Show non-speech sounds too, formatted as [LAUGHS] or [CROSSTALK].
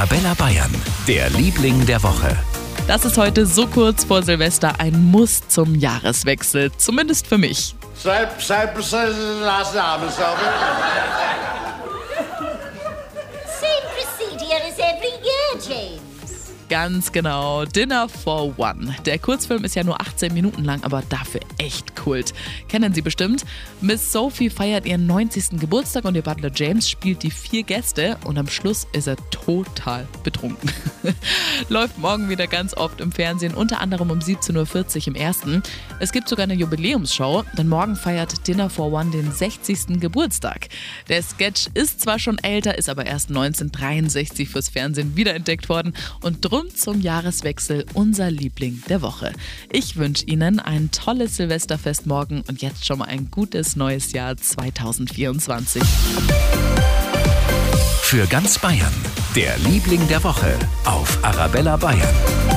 Arabella Bayern, der Liebling der Woche. Das ist heute so kurz vor Silvester ein Muss zum Jahreswechsel, zumindest für mich. Same, same, same last name, Selby. Same Ganz genau, Dinner for One. Der Kurzfilm ist ja nur 18 Minuten lang, aber dafür echt Kult. Kennen Sie bestimmt. Miss Sophie feiert ihren 90. Geburtstag und ihr Butler James spielt die vier Gäste und am Schluss ist er total betrunken. [LAUGHS] Läuft morgen wieder ganz oft im Fernsehen, unter anderem um 17.40 Uhr im ersten. Es gibt sogar eine Jubiläumsshow, denn morgen feiert Dinner for One den 60. Geburtstag. Der Sketch ist zwar schon älter, ist aber erst 1963 fürs Fernsehen wiederentdeckt worden und drum zum Jahreswechsel unser Liebling der Woche. Ich wünsche Ihnen ein tolles Silvesterfest morgen und jetzt schon mal ein gutes neues Jahr 2024. Für ganz Bayern, der Liebling der Woche auf Arabella Bayern.